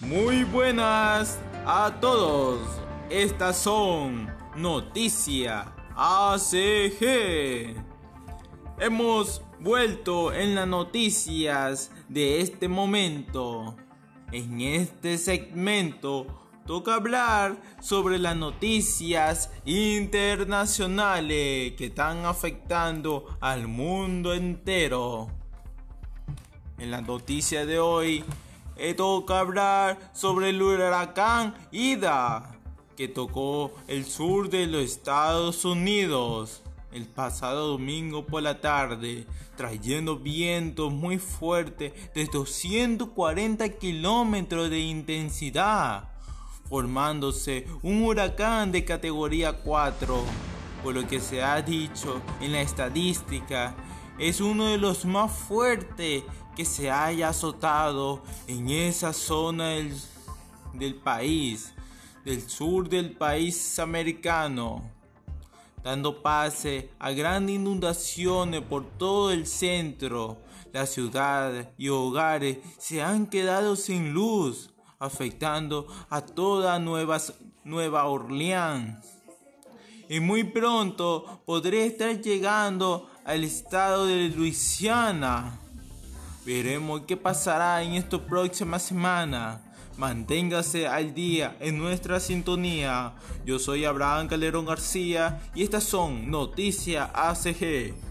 Muy buenas a todos. Estas son Noticia ACG. Hemos vuelto en las noticias de este momento. En este segmento toca hablar sobre las noticias internacionales que están afectando al mundo entero. En la noticia de hoy eh, toca hablar sobre el huracán Ida que tocó el sur de los Estados Unidos el pasado domingo por la tarde, trayendo vientos muy fuertes de 240 kilómetros de intensidad, formándose un huracán de categoría 4, por lo que se ha dicho en la estadística, es uno de los más fuertes que se haya azotado en esa zona del, país, del sur del país americano dando pase a grandes inundaciones por todo el centro. La ciudad y hogares se han quedado sin luz, afectando a toda Nueva Orleans. Y muy pronto podría estar llegando al estado de Luisiana. Veremos qué pasará en esta próxima semana. Manténgase al día en nuestra sintonía. Yo soy Abraham Calderón García y estas son Noticias ACG.